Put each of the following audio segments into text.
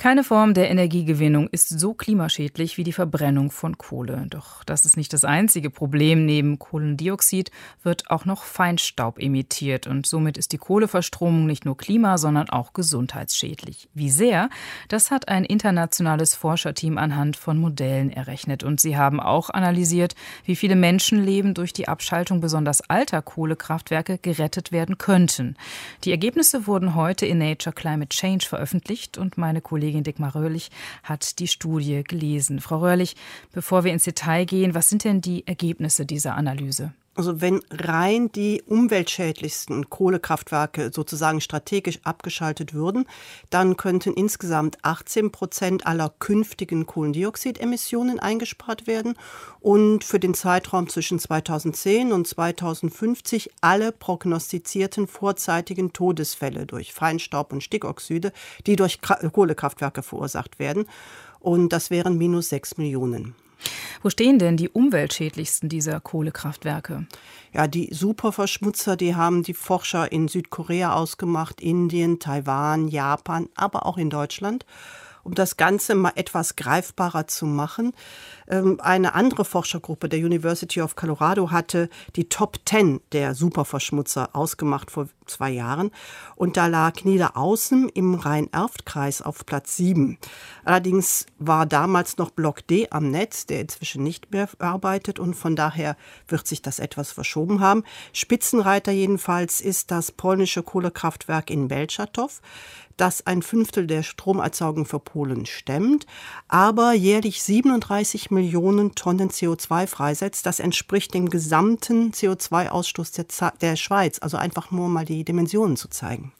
Keine Form der Energiegewinnung ist so klimaschädlich wie die Verbrennung von Kohle. Doch das ist nicht das einzige Problem. Neben Kohlendioxid wird auch noch Feinstaub emittiert und somit ist die Kohleverstromung nicht nur klima, sondern auch gesundheitsschädlich. Wie sehr? Das hat ein internationales Forscherteam anhand von Modellen errechnet und sie haben auch analysiert, wie viele Menschenleben durch die Abschaltung besonders alter Kohlekraftwerke gerettet werden könnten. Die Ergebnisse wurden heute in Nature Climate Change veröffentlicht und meine Kollegin Kollegin Dickmar Röhrlich hat die Studie gelesen. Frau Röhrlich, bevor wir ins Detail gehen, was sind denn die Ergebnisse dieser Analyse? Also wenn rein die umweltschädlichsten Kohlekraftwerke sozusagen strategisch abgeschaltet würden, dann könnten insgesamt 18 Prozent aller künftigen Kohlendioxidemissionen eingespart werden und für den Zeitraum zwischen 2010 und 2050 alle prognostizierten vorzeitigen Todesfälle durch Feinstaub und Stickoxide, die durch Kohlekraftwerke verursacht werden. Und das wären minus 6 Millionen. Wo stehen denn die umweltschädlichsten dieser Kohlekraftwerke? Ja, die Superverschmutzer, die haben die Forscher in Südkorea ausgemacht, Indien, Taiwan, Japan, aber auch in Deutschland um das Ganze mal etwas greifbarer zu machen. Ähm, eine andere Forschergruppe der University of Colorado hatte die Top 10 der Superverschmutzer ausgemacht vor zwei Jahren. Und da lag Niederaußen im Rhein-Erft-Kreis auf Platz 7. Allerdings war damals noch Block D am Netz, der inzwischen nicht mehr arbeitet und von daher wird sich das etwas verschoben haben. Spitzenreiter jedenfalls ist das polnische Kohlekraftwerk in Belchatow das ein Fünftel der Stromerzeugung für Polen stemmt, aber jährlich 37 Millionen Tonnen CO2 freisetzt. Das entspricht dem gesamten CO2-Ausstoß der, der Schweiz. Also einfach nur mal die Dimensionen zu zeigen.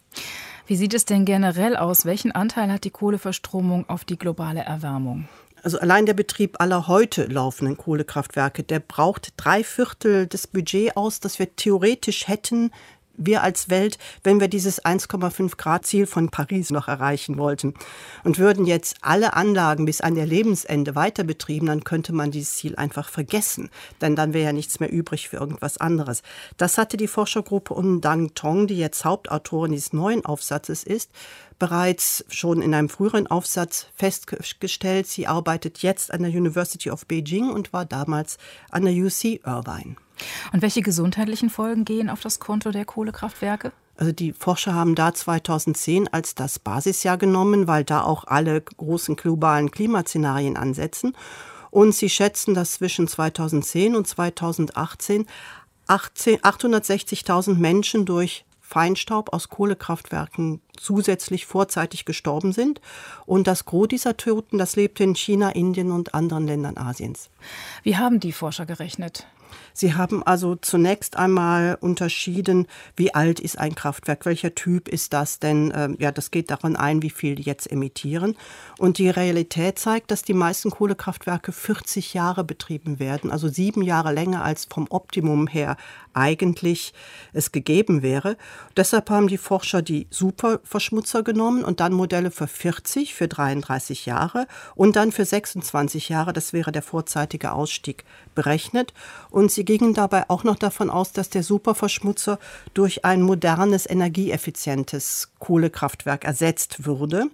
Wie sieht es denn generell aus? Welchen Anteil hat die Kohleverstromung auf die globale Erwärmung? Also allein der Betrieb aller heute laufenden Kohlekraftwerke, der braucht drei Viertel des Budgets aus, das wir theoretisch hätten, wir als Welt, wenn wir dieses 1,5 Grad Ziel von Paris noch erreichen wollten. Und würden jetzt alle Anlagen bis an ihr Lebensende weiter betrieben, dann könnte man dieses Ziel einfach vergessen. Denn dann wäre ja nichts mehr übrig für irgendwas anderes. Das hatte die Forschergruppe um Dang Tong, die jetzt Hauptautorin dieses neuen Aufsatzes ist, bereits schon in einem früheren Aufsatz festgestellt. Sie arbeitet jetzt an der University of Beijing und war damals an der UC Irvine. Und welche gesundheitlichen Folgen gehen auf das Konto der Kohlekraftwerke? Also die Forscher haben da 2010 als das Basisjahr genommen, weil da auch alle großen globalen Klimaszenarien ansetzen. Und sie schätzen, dass zwischen 2010 und 2018 860.000 Menschen durch Feinstaub aus Kohlekraftwerken zusätzlich vorzeitig gestorben sind. Und das Gros dieser Toten, das lebte in China, Indien und anderen Ländern Asiens. Wie haben die Forscher gerechnet? Sie haben also zunächst einmal unterschieden, wie alt ist ein Kraftwerk, welcher Typ ist das denn? Ähm, ja, das geht daran ein, wie viel die jetzt emittieren. Und die Realität zeigt, dass die meisten Kohlekraftwerke 40 Jahre betrieben werden, also sieben Jahre länger als vom Optimum her eigentlich es gegeben wäre. Deshalb haben die Forscher die Superverschmutzer genommen und dann Modelle für 40, für 33 Jahre und dann für 26 Jahre, das wäre der vorzeitige Ausstieg, berechnet. Und sie gingen dabei auch noch davon aus, dass der Superverschmutzer durch ein modernes, energieeffizientes Kohlekraftwerk ersetzt würde.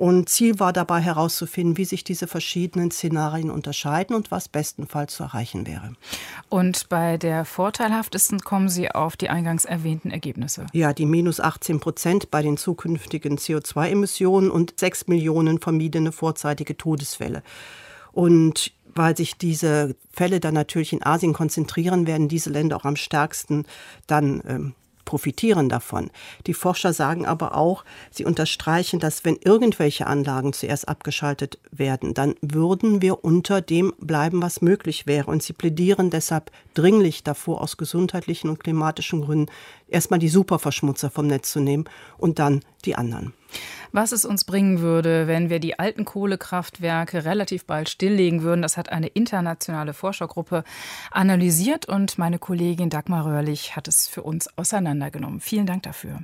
Und Ziel war dabei herauszufinden, wie sich diese verschiedenen Szenarien unterscheiden und was bestenfalls zu erreichen wäre. Und bei der vorteilhaftesten kommen Sie auf die eingangs erwähnten Ergebnisse? Ja, die minus 18 Prozent bei den zukünftigen CO2-Emissionen und 6 Millionen vermiedene vorzeitige Todesfälle. Und weil sich diese Fälle dann natürlich in Asien konzentrieren, werden diese Länder auch am stärksten dann ähm, profitieren davon. Die Forscher sagen aber auch, sie unterstreichen, dass wenn irgendwelche Anlagen zuerst abgeschaltet werden, dann würden wir unter dem bleiben, was möglich wäre. Und sie plädieren deshalb dringlich davor, aus gesundheitlichen und klimatischen Gründen erstmal die Superverschmutzer vom Netz zu nehmen und dann die anderen was es uns bringen würde, wenn wir die alten Kohlekraftwerke relativ bald stilllegen würden. Das hat eine internationale Forschergruppe analysiert und meine Kollegin Dagmar Röhrlich hat es für uns auseinandergenommen. Vielen Dank dafür.